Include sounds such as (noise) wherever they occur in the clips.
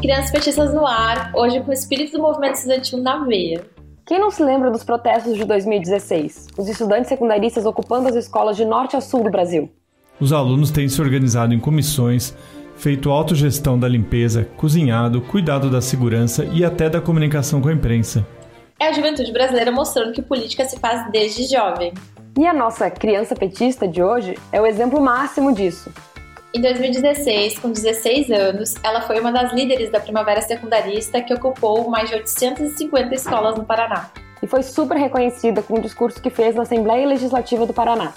Crianças Petistas no ar, hoje com o espírito do movimento estudantil na veia. Quem não se lembra dos protestos de 2016? Os estudantes secundaristas ocupando as escolas de norte a sul do Brasil. Os alunos têm se organizado em comissões, feito autogestão da limpeza, cozinhado, cuidado da segurança e até da comunicação com a imprensa. É a juventude brasileira mostrando que política se faz desde jovem. E a nossa criança petista de hoje é o exemplo máximo disso. Em 2016, com 16 anos, ela foi uma das líderes da Primavera Secundarista que ocupou mais de 850 escolas no Paraná. E foi super reconhecida com o discurso que fez na Assembleia Legislativa do Paraná.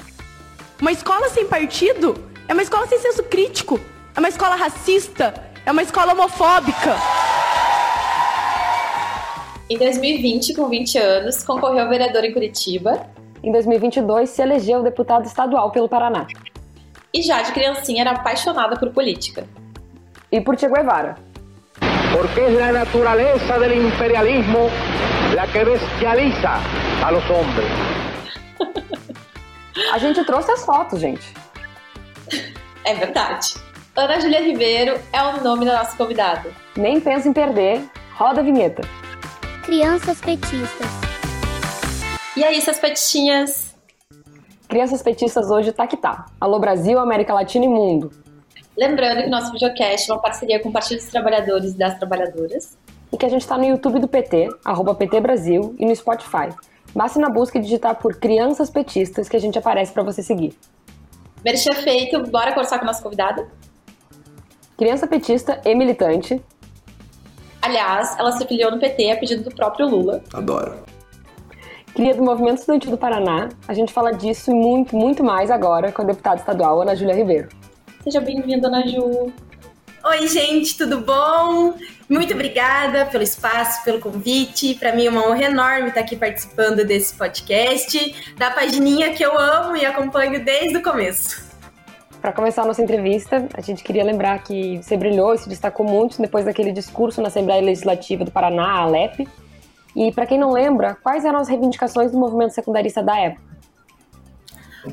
Uma escola sem partido é uma escola sem senso crítico, é uma escola racista, é uma escola homofóbica. Em 2020, com 20 anos, concorreu ao vereador em Curitiba. Em 2022, se elegeu deputado estadual pelo Paraná e já de criancinha era apaixonada por política. E por Che Guevara. Porque é a natureza do imperialismo la que bestializa a los hombres. a gente trouxe as fotos, gente. (laughs) É verdade. Ana Júlia Ribeiro é o nome da nossa convidada. Nem pensa em perder. Roda a vinheta. Crianças petistas. E aí, essas petinhas? Crianças Petistas hoje tá que tá. Alô Brasil, América Latina e Mundo. Lembrando que nosso videocast é uma parceria com o Partido dos Trabalhadores e das Trabalhadoras. E que a gente está no YouTube do PT, arroba PT Brasil, e no Spotify. Basta na busca digitar por Crianças Petistas que a gente aparece para você seguir. Merchan feito, bora conversar com a nossa convidada? Criança petista e militante. Aliás, ela se filiou no PT a pedido do próprio Lula. Adoro cria do Movimento Estudantil do Paraná. A gente fala disso e muito, muito mais agora com a deputada estadual Ana Júlia Ribeiro. Seja bem-vinda, Ana Ju. Oi, gente, tudo bom? Muito obrigada pelo espaço, pelo convite. Para mim é uma honra enorme estar aqui participando desse podcast, da pagininha que eu amo e acompanho desde o começo. Para começar a nossa entrevista, a gente queria lembrar que você brilhou e se destacou muito depois daquele discurso na Assembleia Legislativa do Paraná, a ALEP, e para quem não lembra, quais eram as reivindicações do movimento secundarista da época?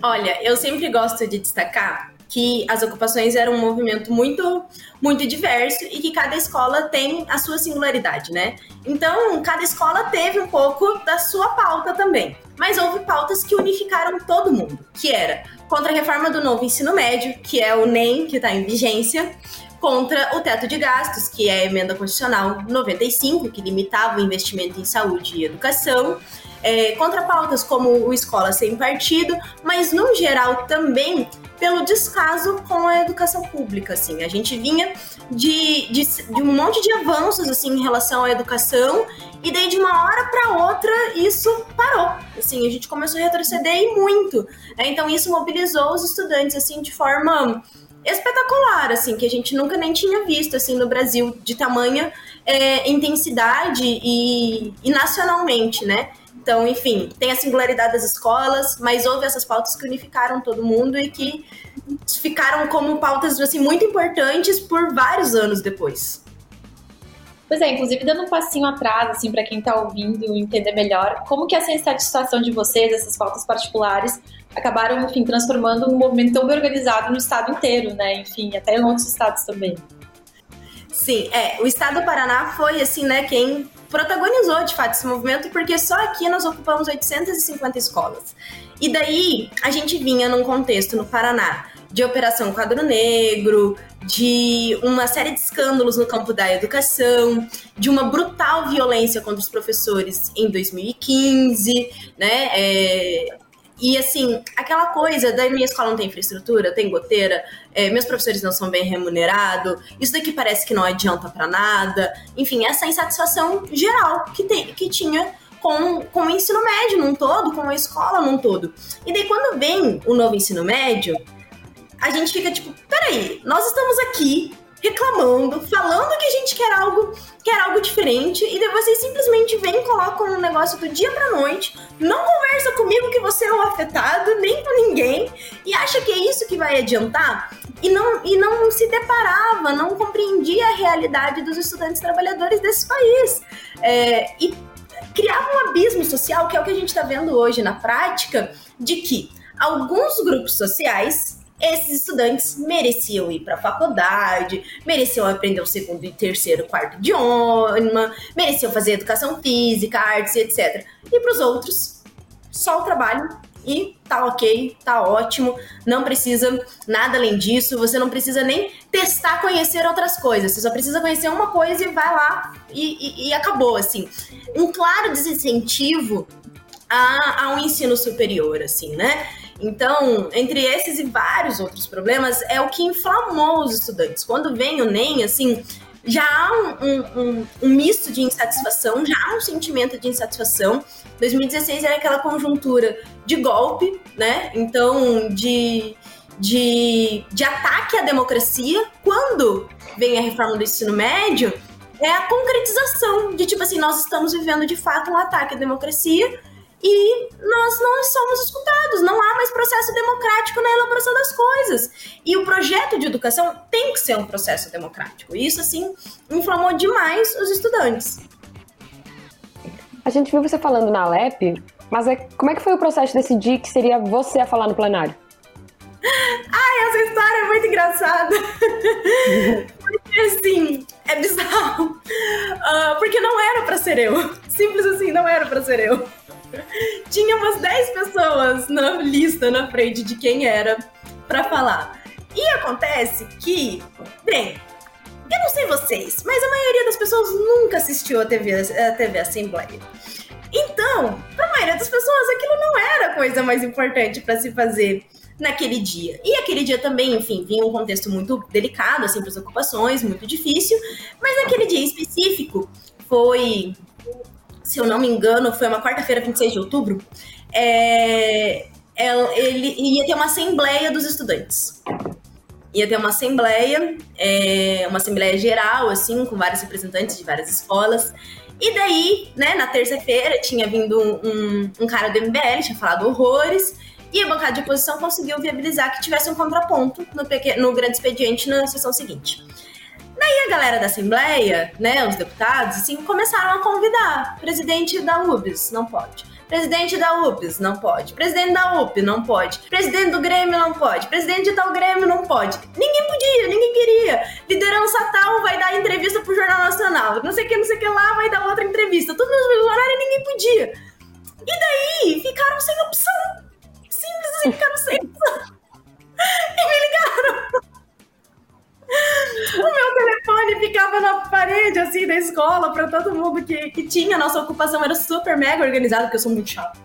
Olha, eu sempre gosto de destacar que as ocupações eram um movimento muito muito diverso e que cada escola tem a sua singularidade, né? Então, cada escola teve um pouco da sua pauta também. Mas houve pautas que unificaram todo mundo, que era contra a reforma do novo ensino médio, que é o NEM, que está em vigência, contra o teto de gastos, que é a emenda constitucional 95, que limitava o investimento em saúde e educação, é, contra pautas como o Escola Sem Partido, mas no geral também pelo descaso com a educação pública, assim. A gente vinha de, de, de, um monte de avanços, assim, em relação à educação, e daí de uma hora para outra isso parou, assim, a gente começou a retroceder e muito. Né? Então isso mobilizou os estudantes, assim, de forma espetacular, assim, que a gente nunca nem tinha visto, assim, no Brasil, de tamanha é, intensidade e, e, nacionalmente, né? Então, enfim, tem a singularidade das escolas, mas houve essas pautas que unificaram todo mundo e que ficaram como pautas, assim, muito importantes por vários anos depois. Pois é, inclusive dando um passinho atrás, assim, para quem está ouvindo entender melhor, como que essa insatisfação de vocês, essas pautas particulares, acabaram, enfim, transformando um movimento tão bem organizado no estado inteiro, né? Enfim, até em outros estados também. Sim, é, o estado do Paraná foi, assim, né, quem protagonizou, de fato, esse movimento, porque só aqui nós ocupamos 850 escolas. E daí, a gente vinha num contexto no Paraná de Operação Quadro Negro, de uma série de escândalos no campo da educação, de uma brutal violência contra os professores em 2015, né? É, e assim, aquela coisa da minha escola não tem infraestrutura, tem goteira, é, meus professores não são bem remunerados, isso daqui parece que não adianta para nada. Enfim, essa insatisfação geral que, tem, que tinha com, com o ensino médio num todo, com a escola num todo. E daí, quando vem o novo ensino médio, a gente fica tipo, peraí, nós estamos aqui reclamando, falando que a gente quer algo, quer algo diferente, e daí vocês simplesmente vêm e colocam um negócio do dia pra noite, não conversa comigo que você é um afetado, nem com ninguém, e acha que é isso que vai adiantar, e não, e não se deparava, não compreendia a realidade dos estudantes trabalhadores desse país. É, e criava um abismo social, que é o que a gente está vendo hoje na prática, de que alguns grupos sociais esses estudantes mereciam ir para a faculdade, mereciam aprender o segundo e terceiro, quarto idioma, mereciam fazer educação física, artes, etc. E para os outros, só o trabalho e tá ok, tá ótimo, não precisa nada além disso, você não precisa nem testar conhecer outras coisas, você só precisa conhecer uma coisa e vai lá e, e, e acabou, assim. Um claro desincentivo a, ao ensino superior, assim, né? Então, entre esses e vários outros problemas, é o que inflamou os estudantes. Quando vem o NEM, assim, já há um, um, um, misto de insatisfação, já há um sentimento de insatisfação. 2016 era aquela conjuntura de golpe, né? Então, de, de, de ataque à democracia. Quando vem a reforma do ensino médio, é a concretização de tipo assim, nós estamos vivendo de fato um ataque à democracia e nós não somos escutados, processo democrático na elaboração das coisas. E o projeto de educação tem que ser um processo democrático. E isso, assim, inflamou demais os estudantes. A gente viu você falando na LEP, mas é, como é que foi o processo de decidir que seria você a falar no plenário? (laughs) Ai, essa história é muito engraçada. (laughs) porque, assim, é bizarro. Uh, porque não era para ser eu. Simples assim, não era para ser eu. (laughs) Tinha umas 10 pessoas na lista na frente de quem era para falar. E acontece que, bem, eu não sei vocês, mas a maioria das pessoas nunca assistiu a TV, a TV Assembleia. Então, para a maioria das pessoas, aquilo não era a coisa mais importante para se fazer naquele dia. E aquele dia também, enfim, vinha um contexto muito delicado, assim, para as ocupações, muito difícil, mas naquele dia específico foi se eu não me engano, foi uma quarta-feira, 26 de outubro, é, ele ia ter uma assembleia dos estudantes. Ia ter uma assembleia, é, uma assembleia geral, assim, com vários representantes de várias escolas. E daí, né, na terça-feira, tinha vindo um, um, cara do MBL, tinha falado horrores, e a bancada de oposição conseguiu viabilizar que tivesse um contraponto no, pequeno, no grande expediente na sessão seguinte. Daí a galera da Assembleia, né, os deputados, assim, começaram a convidar. Presidente da UBS, não pode. Presidente da UPS, não pode. Presidente da UP, não pode. Presidente do Grêmio, não pode. Presidente de tal Grêmio, não pode. Ninguém podia, ninguém queria. Liderança tal vai dar entrevista pro Jornal Nacional. Não sei o que, não sei o que lá, vai dar outra entrevista. Tudo no mesmo horário e ninguém podia. E daí, ficaram sem opção. Simples assim, ficaram sem opção. O meu telefone ficava na parede, assim, da escola, para todo mundo que, que tinha. Nossa ocupação era super mega organizada, porque eu sou muito chata.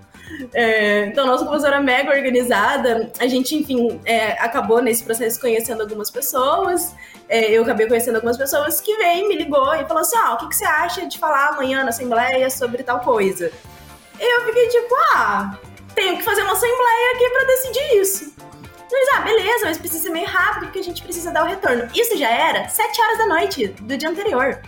É, então, nossa ocupação era mega organizada. A gente, enfim, é, acabou nesse processo conhecendo algumas pessoas. É, eu acabei conhecendo algumas pessoas que veio, me ligou e falou assim: oh, o que, que você acha de falar amanhã na Assembleia sobre tal coisa? E eu fiquei tipo: Ah, tenho que fazer uma Assembleia aqui para decidir isso. Eles, ah, beleza, mas precisa ser meio rápido porque a gente precisa dar o retorno. Isso já era 7 horas da noite do dia anterior.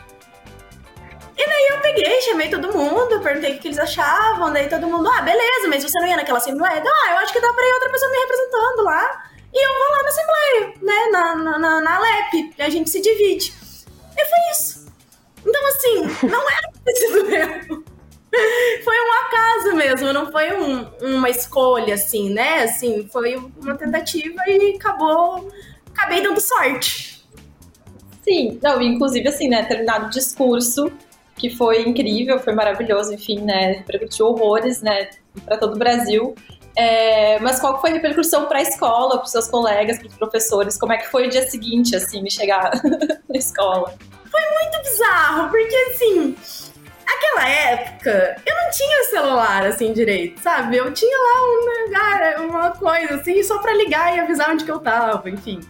E daí eu peguei, chamei todo mundo, perguntei o que eles achavam, daí todo mundo, ah, beleza, mas você não ia naquela assembleia? Ah, eu acho que dá pra ir outra pessoa me representando lá. E eu vou lá na assembleia, né, na, na, na, na e a gente se divide. E foi isso. Então, assim, não era sido (laughs) eu. (laughs) foi um acaso mesmo, não foi um, uma escolha, assim, né? Assim, foi uma tentativa e acabou. Acabei dando sorte. Sim, não, inclusive, assim, né? Terminado o discurso, que foi incrível, foi maravilhoso, enfim, né? Repercutiu horrores, né? Para todo o Brasil. É, mas qual foi a repercussão para a escola, para os seus colegas, para os professores? Como é que foi o dia seguinte, assim, chegar (laughs) na escola? Foi muito bizarro, porque assim, Aquela época, eu não tinha celular assim direito, sabe? Eu tinha lá uma, uma coisa assim, só pra ligar e avisar onde que eu tava, enfim.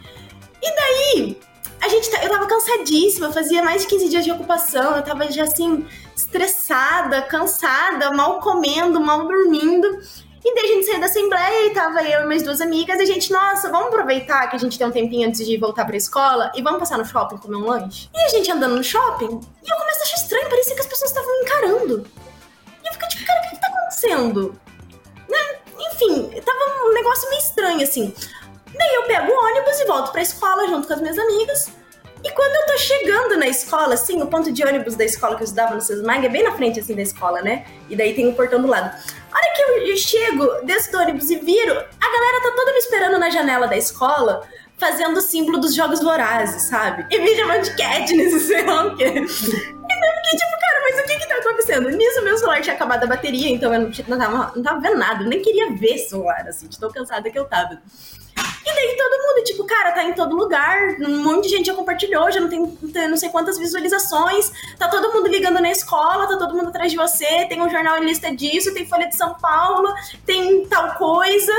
E daí, a gente, tá, eu tava cansadíssima, fazia mais de 15 dias de ocupação, eu tava já assim, estressada, cansada, mal comendo, mal dormindo. E daí a gente saiu da Assembleia e tava eu e minhas duas amigas. E a gente, nossa, vamos aproveitar que a gente tem um tempinho antes de voltar pra escola e vamos passar no shopping comer um lanche? E a gente andando no shopping, e eu começo a achar estranho, parecia que as pessoas estavam me encarando. E eu fico tipo, cara, o que, que tá acontecendo? Né? Enfim, tava um negócio meio estranho assim. Daí eu pego o ônibus e volto pra escola junto com as minhas amigas. E quando eu tô chegando na escola, assim, o ponto de ônibus da escola que eu estudava no Sesmag é bem na frente, assim, da escola, né? E daí tem um portão do lado. A hora que eu chego, desço do ônibus e viro, a galera tá toda me esperando na janela da escola, fazendo o símbolo dos jogos vorazes, sabe? E me chamando de Katniss, (laughs) sei lá o quê. E eu fiquei tipo, cara, mas o que que tá acontecendo? Nisso, meu celular tinha acabado a bateria, então eu não, não, tava, não tava vendo nada, eu nem queria ver celular, assim, de tão cansada que eu tava. Daí todo mundo, tipo, cara, tá em todo lugar, um monte de gente já compartilhou, já não tem, tem não sei quantas visualizações, tá todo mundo ligando na escola, tá todo mundo atrás de você, tem um jornal em lista disso, tem Folha de São Paulo, tem tal coisa.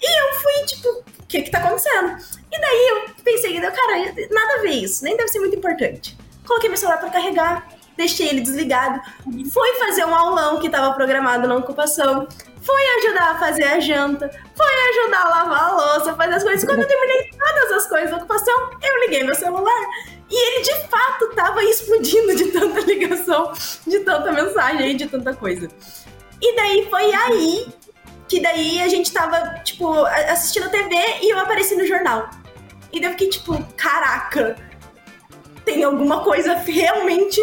E eu fui, tipo, o que que tá acontecendo? E daí eu pensei, cara, nada a ver isso, nem deve ser muito importante. Coloquei meu celular pra carregar, deixei ele desligado, fui fazer um aulão que tava programado na ocupação, foi ajudar a fazer a janta, foi ajudar a lavar a louça, fazer as coisas. Quando eu terminei todas as coisas da ocupação, eu liguei meu celular. E ele de fato tava explodindo de tanta ligação, de tanta mensagem, de tanta coisa. E daí foi aí que daí a gente tava, tipo, assistindo a TV e eu apareci no jornal. E daí eu fiquei tipo, caraca, tem alguma coisa realmente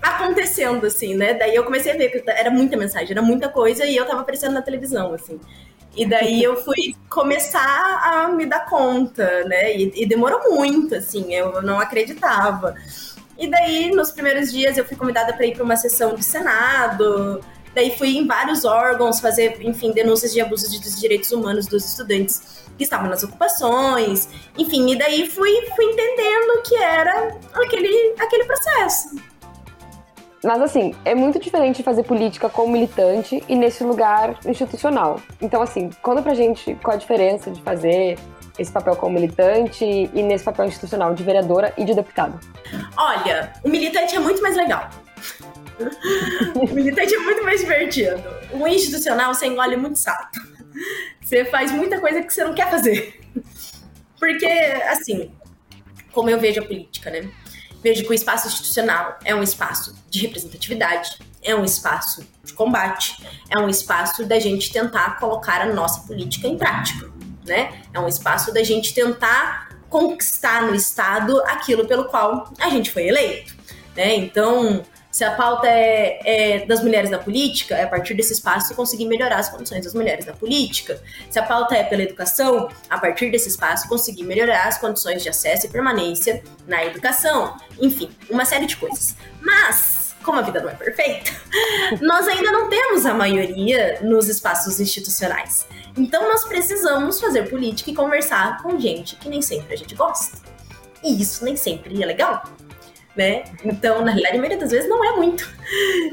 acontecendo, assim, né? Daí eu comecei a ver que era muita mensagem, era muita coisa e eu tava aparecendo na televisão, assim. E daí eu fui começar a me dar conta, né? E, e, demorou muito, assim, eu não acreditava. E daí, nos primeiros dias, eu fui convidada para ir para uma sessão do Senado. Daí fui em vários órgãos fazer, enfim, denúncias de abuso de direitos humanos dos estudantes que estavam nas ocupações. Enfim, e daí fui, fui entendendo que era aquele, aquele processo. Mas assim, é muito diferente fazer política como militante e nesse lugar institucional. Então, assim, conta pra gente qual a diferença de fazer esse papel como militante e nesse papel institucional de vereadora e de deputado. Olha, o militante é muito mais legal. (laughs) o militante é muito mais divertido. O institucional você engole muito sapo. Você faz muita coisa que você não quer fazer. Porque, assim, como eu vejo a política, né? Vejo que o espaço institucional é um espaço de representatividade, é um espaço de combate, é um espaço da gente tentar colocar a nossa política em prática, né? É um espaço da gente tentar conquistar no Estado aquilo pelo qual a gente foi eleito, né? Então, se a pauta é, é, das mulheres na política, é a partir desse espaço conseguir melhorar as condições das mulheres na política. Se a pauta é pela educação, a partir desse espaço conseguir melhorar as condições de acesso e permanência na educação. Enfim, uma série de coisas. Mas, como a vida não é perfeita, (laughs) nós ainda não temos a maioria nos espaços institucionais. Então nós precisamos fazer política e conversar com gente que nem sempre a gente gosta. E isso nem sempre é legal né? Então, na realidade, a maioria das vezes não é muito.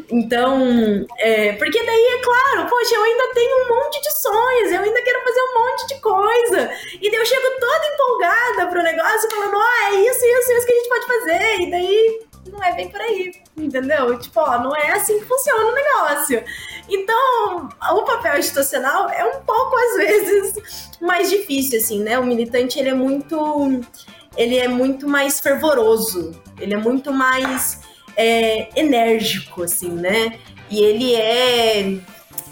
Então, é, porque daí é claro, poxa, eu ainda tenho um monte de sonhos, eu ainda quero fazer um monte de coisa. E daí eu chego toda empolgada pro negócio, falando, ó, oh, é isso, isso, isso que a gente pode fazer. E daí não é bem por aí, entendeu? Tipo, ó, não é assim que funciona o negócio. Então, o papel institucional é um pouco, às vezes, mais difícil, assim, né? O militante, ele é muito ele é muito mais fervoroso, ele é muito mais é, enérgico, assim, né? E ele é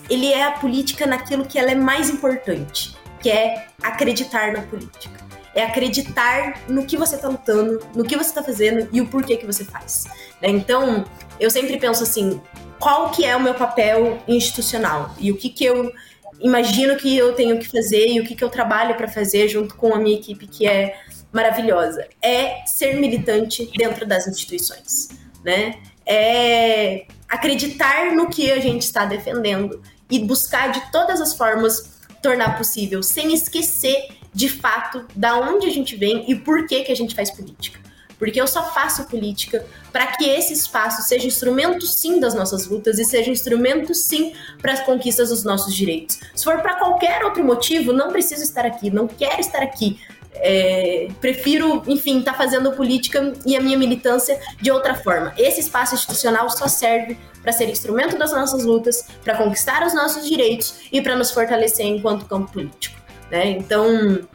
ele é a política naquilo que ela é mais importante, que é acreditar na política. É acreditar no que você está lutando, no que você está fazendo e o porquê que você faz. Né? Então, eu sempre penso assim, qual que é o meu papel institucional e o que que eu imagino que eu tenho que fazer e o que que eu trabalho para fazer junto com a minha equipe que é maravilhosa é ser militante dentro das instituições, né? É acreditar no que a gente está defendendo e buscar de todas as formas tornar possível, sem esquecer de fato da onde a gente vem e por que que a gente faz política. Porque eu só faço política para que esse espaço seja instrumento sim das nossas lutas e seja instrumento sim para as conquistas dos nossos direitos. Se for para qualquer outro motivo, não preciso estar aqui, não quero estar aqui. É, prefiro, enfim, estar tá fazendo política e a minha militância de outra forma. Esse espaço institucional só serve para ser instrumento das nossas lutas, para conquistar os nossos direitos e para nos fortalecer enquanto campo político. Né? Então,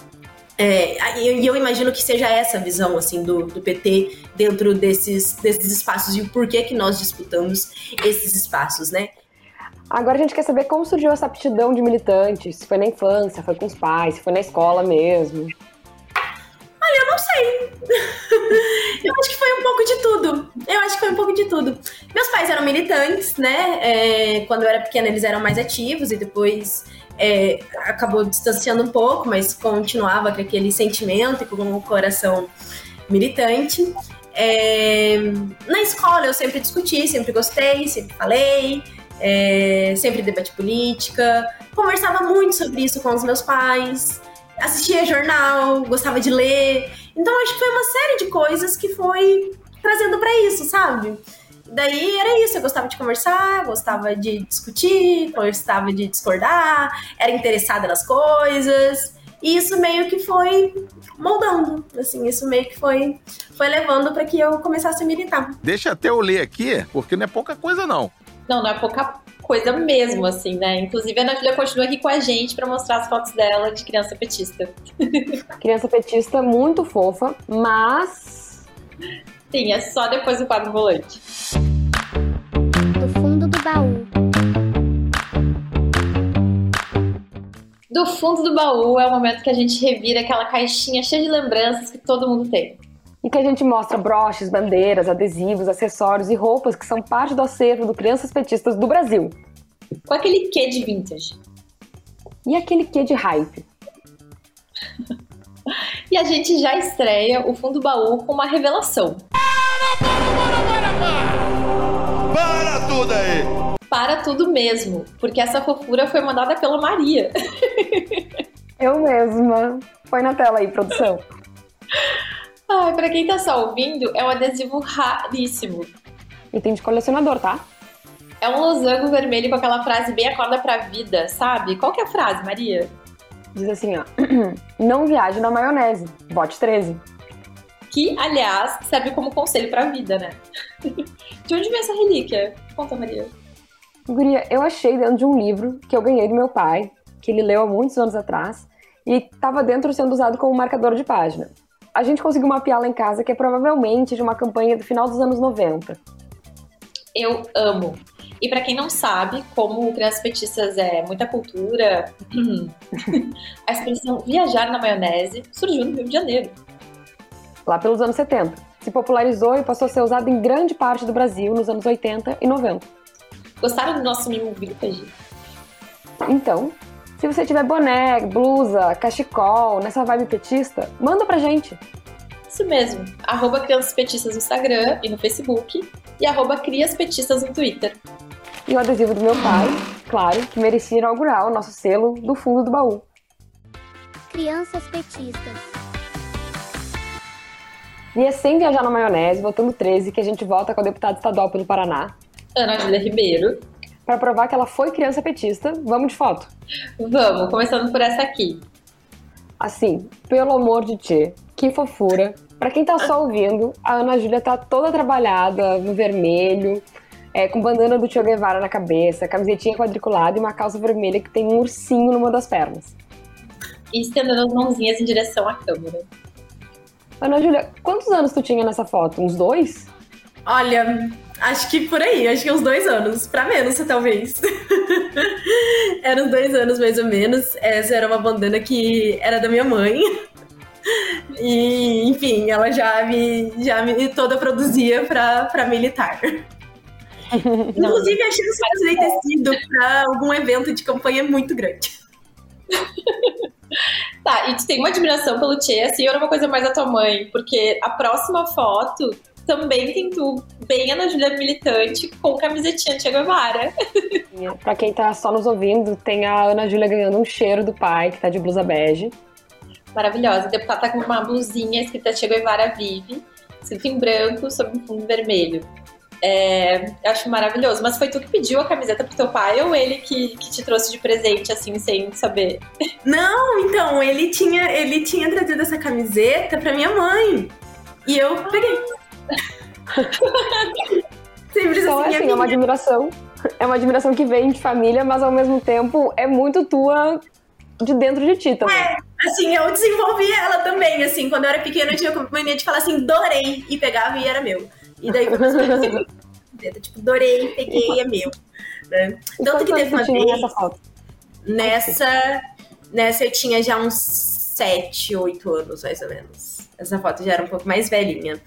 é, eu imagino que seja essa a visão assim do, do PT dentro desses, desses espaços e o porquê que nós disputamos esses espaços, né? Agora a gente quer saber como surgiu essa aptidão de militante, se foi na infância, foi com os pais, se foi na escola mesmo. Olha, eu não sei. (laughs) eu acho que foi um pouco de tudo. Eu acho que foi um pouco de tudo. Meus pais eram militantes, né? É, quando eu era pequena, eles eram mais ativos e depois é, acabou distanciando um pouco, mas continuava com aquele sentimento e com o coração militante. É, na escola eu sempre discuti, sempre gostei, sempre falei, é, sempre debati política, conversava muito sobre isso com os meus pais, assistia jornal, gostava de ler. Então acho que foi uma série de coisas que foi trazendo para isso, sabe? Daí era isso, eu gostava de conversar, gostava de discutir, gostava de discordar, era interessada nas coisas. E isso meio que foi moldando, assim, isso meio que foi, foi levando para que eu começasse a militar. Deixa até eu ler aqui, porque não é pouca coisa não. Não, não é pouca coisa mesmo, assim, né? Inclusive a Ana Júlia continua aqui com a gente para mostrar as fotos dela de criança petista. (laughs) criança petista muito fofa, mas. Sim, é só depois do quadro volante. Do fundo do baú. Do fundo do baú é o momento que a gente revira aquela caixinha cheia de lembranças que todo mundo tem. E que a gente mostra broches, bandeiras, adesivos, acessórios e roupas que são parte do acervo do Crianças Petistas do Brasil. Com aquele quê de vintage. E aquele quê de hype. (laughs) e a gente já estreia o fundo do baú com uma revelação. Para, para, para, para, para! Para tudo aí! Para tudo mesmo, porque essa fofura foi mandada pela Maria. (laughs) Eu mesma. Põe na tela aí, produção. (laughs) Ai, pra quem tá só ouvindo, é um adesivo raríssimo. E tem de colecionador, tá? É um losango vermelho com aquela frase bem acorda pra vida, sabe? Qual que é a frase, Maria? Diz assim, ó. (clears throat) Não viaje na maionese. Bote 13. Que, aliás, serve como conselho pra vida, né? (laughs) de onde vem essa relíquia? Conta, Maria. Guria, eu achei dentro de um livro que eu ganhei do meu pai, que ele leu há muitos anos atrás, e estava dentro sendo usado como marcador de página a gente conseguiu mapear lá em casa que é provavelmente de uma campanha do final dos anos 90. Eu amo. E para quem não sabe, como Crianças Petistas é muita cultura, (clears throat) a expressão viajar na maionese surgiu no Rio de Janeiro. Lá pelos anos 70. Se popularizou e passou a ser usado em grande parte do Brasil nos anos 80 e 90. Gostaram do nosso mimo vintage? Então, se você tiver boné, blusa, cachecol, nessa vibe petista, manda pra gente. Isso mesmo. Arroba Crianças Petistas no Instagram e no Facebook. E arroba Crias Petistas no Twitter. E o adesivo do meu pai, claro, que merecia inaugurar o nosso selo do fundo do baú. Crianças Petistas. E é sem viajar na maionese, votando 13, que a gente volta com a deputada estadual pelo Paraná. Ana Júlia Ribeiro para provar que ela foi criança petista. Vamos de foto? Vamos, começando por essa aqui. Assim, pelo amor de ti, que fofura. Para quem tá só ouvindo, a Ana Júlia tá toda trabalhada no vermelho, é, com bandana do Tio Guevara na cabeça, camisetinha quadriculada e uma calça vermelha que tem um ursinho numa das pernas. E estendendo as mãozinhas em direção à câmera. Ana Júlia, quantos anos tu tinha nessa foto? Uns dois? Olha, Acho que por aí, acho que uns dois anos, pra menos talvez. (laughs) Eram dois anos mais ou menos. Essa era uma bandana que era da minha mãe. (laughs) E, enfim, ela já me, já me toda produzia pra, pra militar. (laughs) Inclusive, a chance de ter sido pra algum evento de campanha é muito grande. tá, e tu tem uma admiração pelo Tchê, assim, ou era uma coisa mais da tua mãe? Porque a próxima foto também tem tu, bem Ana Júlia militante, com camisetinha Che Guevara. pra quem tá só nos ouvindo, tem a Ana Júlia ganhando um cheiro do pai, que tá de blusa bege. Maravilhosa. O deputado tá com uma blusinha escrita Che Guevara Vive, escrito em branco sobre um fundo vermelho. É, eu acho maravilhoso. Mas foi tu que pediu a camiseta pro teu pai ou ele que, que te trouxe de presente, assim, sem saber? Não, então, ele tinha, ele tinha trazido essa camiseta pra minha mãe. E eu peguei. (laughs) Simples então, assim, assim é uma admiração. É uma admiração que vem de família, mas ao mesmo tempo é muito tua de dentro de ti também. É, assim, eu desenvolvi ela também, assim, quando eu era pequena eu tinha mania de falar assim, dorei, e pegava e era meu. E daí quando eu (laughs) tipo, dorei, peguei, é meu. Né? Tanto que teve uma vez, nessa, foto? nessa, nessa eu tinha já uns 7, 8 anos, mais ou menos. Essa foto já era um pouco mais velhinha.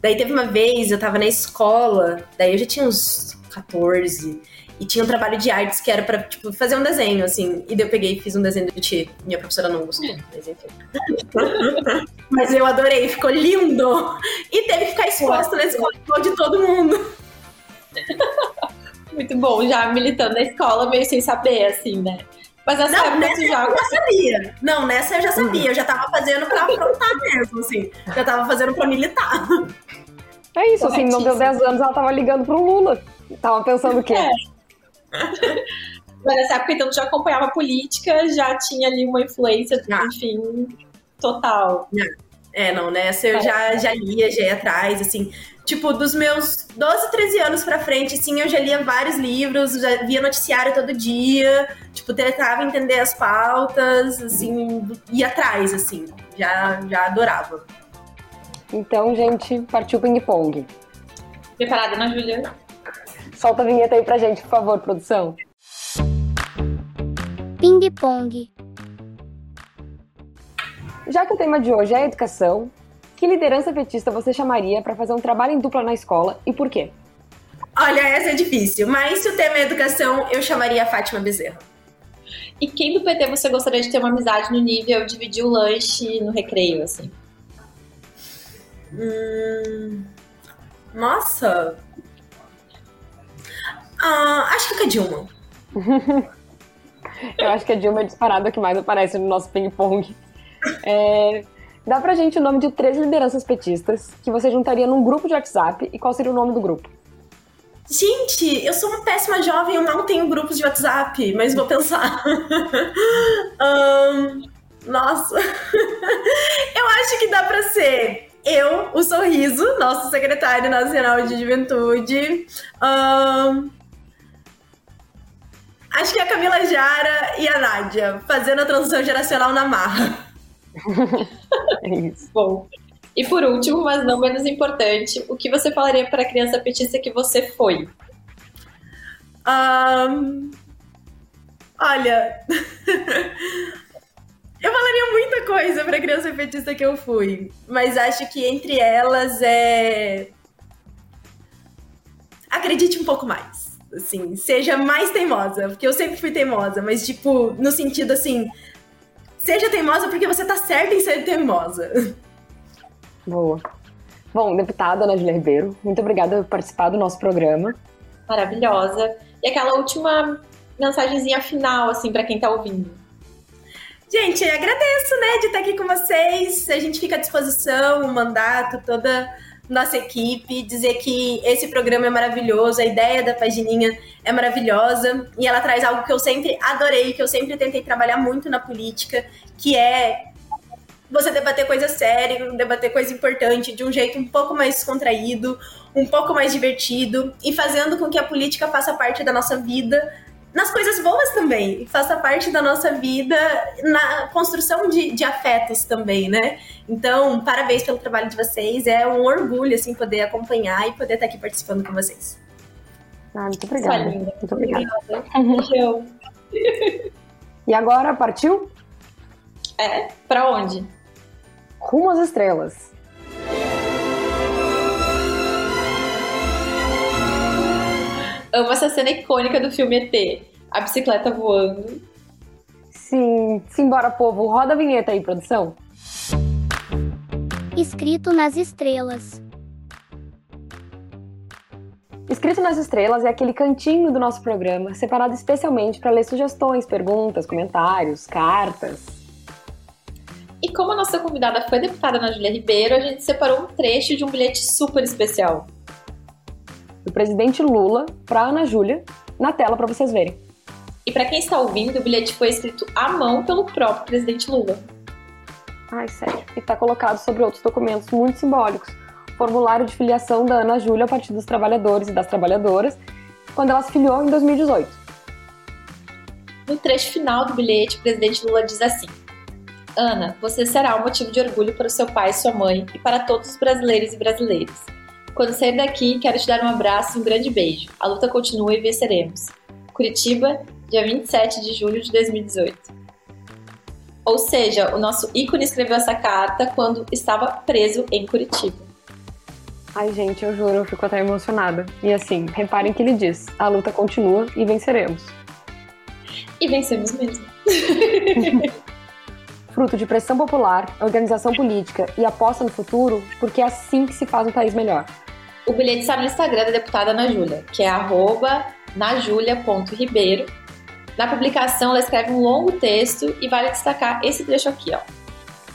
Daí teve uma vez, eu tava na escola, daí eu já tinha uns 14, e tinha um trabalho de artes que era pra, tipo, fazer um desenho, assim. E daí eu peguei e fiz um desenho do Ti. Minha professora não gostou, mas enfim. (laughs) mas eu adorei, ficou lindo! E teve que ficar exposto na escola de todo mundo. (laughs) Muito bom, já militando na escola, meio sem saber, assim, né? Mas nessa não, época nessa já... eu já sabia. Não, nessa eu já sabia. Eu já tava fazendo pra afrontar mesmo, assim. Já tava fazendo pra militar. É isso, assim, não deu 10 anos, ela tava ligando pro Lula. Tava pensando o quê? É. (laughs) Mas nessa época, então, tu já acompanhava a política, já tinha ali uma influência, Já. enfim, total. É, não, nessa eu já, já lia, já ia atrás, assim. Tipo, dos meus 12, 13 anos pra frente, assim, eu já lia vários livros, já via noticiário todo dia, tipo, tentava entender as pautas, assim, ia atrás, assim. Já, já adorava. Então, gente, partiu ping-pong. Preparada, Ana Júlia? Solta a vinheta aí pra gente, por favor, produção. Ping pong. Já que o tema de hoje é educação, que liderança petista você chamaria para fazer um trabalho em dupla na escola e por quê? Olha, essa é difícil, mas se o tema é educação, eu chamaria a Fátima Bezerra. E quem do PT você gostaria de ter uma amizade no nível dividir o lanche no recreio, assim? Hum, nossa. Ah, acho que a Dilma. (laughs) Eu acho que a Dilma é disparada que mais aparece no nosso ping-pong. É, dá pra gente o nome de três lideranças petistas que você juntaria num grupo de WhatsApp e qual seria o nome do grupo? Gente, eu sou uma péssima jovem, eu não tenho grupos de WhatsApp, mas vou pensar. (laughs) Ahn, nossa. (laughs) eu acho que dá pra ser eu, o Sorriso, nosso secretário nacional de juventude. Ahn, acho que a Camila Jara e a Nádia, fazendo a transição geracional na marra. (laughs) (laughs) É isso. Bom. E por último, mas não menos importante, o que você falaria para a criança petista que você foi? Ahn, olha, (laughs) eu falaria muita coisa pra criança petista que eu fui, mas acho que entre elas é. Acredite um pouco mais. Assim, seja mais teimosa, porque eu sempre fui teimosa, mas tipo, no sentido assim, seja teimosa porque você tá certa em ser teimosa. Boa. Bom, deputada Ana Júlia Ribeiro, muito obrigada por participar do nosso programa. Maravilhosa. E aquela última mensagenzinha final, assim, para quem tá ouvindo. Gente, agradeço, né, de estar aqui com vocês. A gente fica à disposição, o mandato, toda nossa equipe, dizer que esse programa é maravilhoso, a ideia da pagininha é maravilhosa e ela traz algo que eu sempre adorei, que eu sempre tentei trabalhar muito na política, que é você debater coisa séria, debater coisa importante de um jeito um pouco mais descontraído, um pouco mais divertido e fazendo com que a política faça parte da nossa vida nas coisas boas também, faça parte da nossa vida na construção de, de afetos também, né? Então, parabéns pelo trabalho de vocês, é um orgulho, assim, poder acompanhar e poder estar aqui participando com vocês. Ah, muito obrigada. Muito obrigada. Beijão. (laughs) E agora, partiu? É, pra onde? Rumo às estrelas. Amo essa cena icônica do filme ET. A bicicleta voando. Sim, simbora, povo. Roda a vinheta aí, produção. Escrito nas estrelas. Escrito nas Estrelas é aquele cantinho do nosso programa separado especialmente para ler sugestões, perguntas, comentários, cartas. E como a nossa convidada foi deputada Ana Júlia Ribeiro, a gente separou um trecho de um bilhete super especial. Do presidente Lula para Ana Júlia, na tela para vocês verem. E para quem está ouvindo, o bilhete foi escrito à mão pelo próprio presidente Lula. Ai, sério. E está colocado sobre outros documentos muito simbólicos. Formulário de filiação da Ana Júlia ao Partido dos Trabalhadores e das Trabalhadoras, quando ela se filiou em 2018. No trecho final do bilhete, o presidente Lula diz assim: Ana, você será um motivo de orgulho para o seu pai e sua mãe e para todos os brasileiros e brasileiras. Quando sair daqui, quero te dar um abraço e um grande beijo. A luta continua e venceremos. Curitiba, dia 27 de julho de 2018. Ou seja, o nosso ícone escreveu essa carta quando estava preso em Curitiba. Ai, gente, eu juro, eu fico até emocionada. E assim, reparem que ele diz: a luta continua e venceremos. E vencemos mesmo. (laughs) Fruto de pressão popular, organização política e aposta no futuro, porque é assim que se faz um país melhor. O bilhete está no Instagram da deputada Ana Júlia, que é arroba najulia.ribeiro. Na publicação, ela escreve um longo texto e vale destacar esse trecho aqui, ó.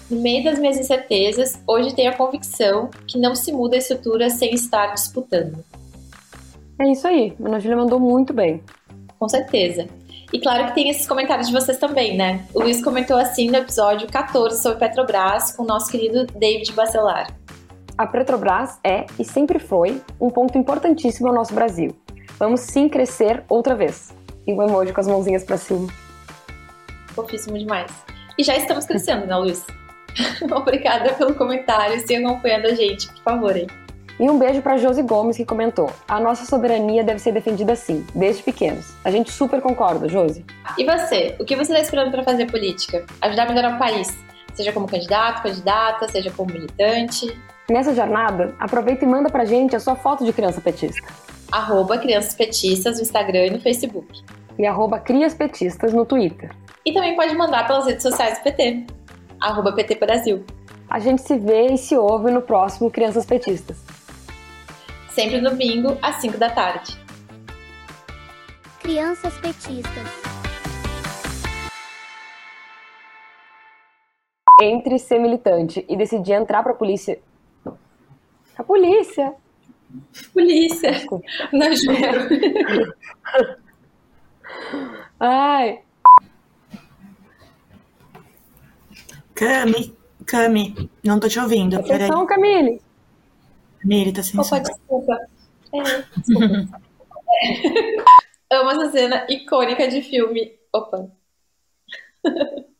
No meio das minhas incertezas, hoje tenho a convicção que não se muda a estrutura sem estar disputando. É isso aí, a Ana Júlia mandou muito bem. Com certeza. E claro que tem esses comentários de vocês também, né? O Luiz comentou assim no episódio 14 sobre Petrobras com o nosso querido David Bacelar. A Petrobras é e sempre foi um ponto importantíssimo ao nosso Brasil. Vamos sim crescer outra vez. E um emoji com as mãozinhas para cima. Fofíssimo demais. E já estamos crescendo, né, Luiz? (laughs) Obrigada pelo comentário. Siga acompanhando a gente, por favor, hein? E um beijo para Josi Gomes, que comentou: A nossa soberania deve ser defendida assim, desde pequenos. A gente super concorda, Josi. E você? O que você está esperando para fazer política? Ajudar a melhorar o país? Seja como candidato, candidata, seja como militante. Nessa jornada, aproveita e manda pra gente a sua foto de criança petista. Arroba Crianças Petistas no Instagram e no Facebook. E arroba Crias Petistas no Twitter. E também pode mandar pelas redes sociais do PT. Arroba PT Brasil. A gente se vê e se ouve no próximo Crianças Petistas. Sempre no domingo, às 5 da tarde. Crianças Petistas. Entre ser militante e decidir entrar pra polícia. A polícia! Polícia! Não juro. (laughs) Ai! Cami, Cami, não tô te ouvindo. Atenção, Camille! Camille, tá sem Opa, desculpa. É, (laughs) desculpa. (laughs) Amo essa cena icônica de filme. Opa. (laughs)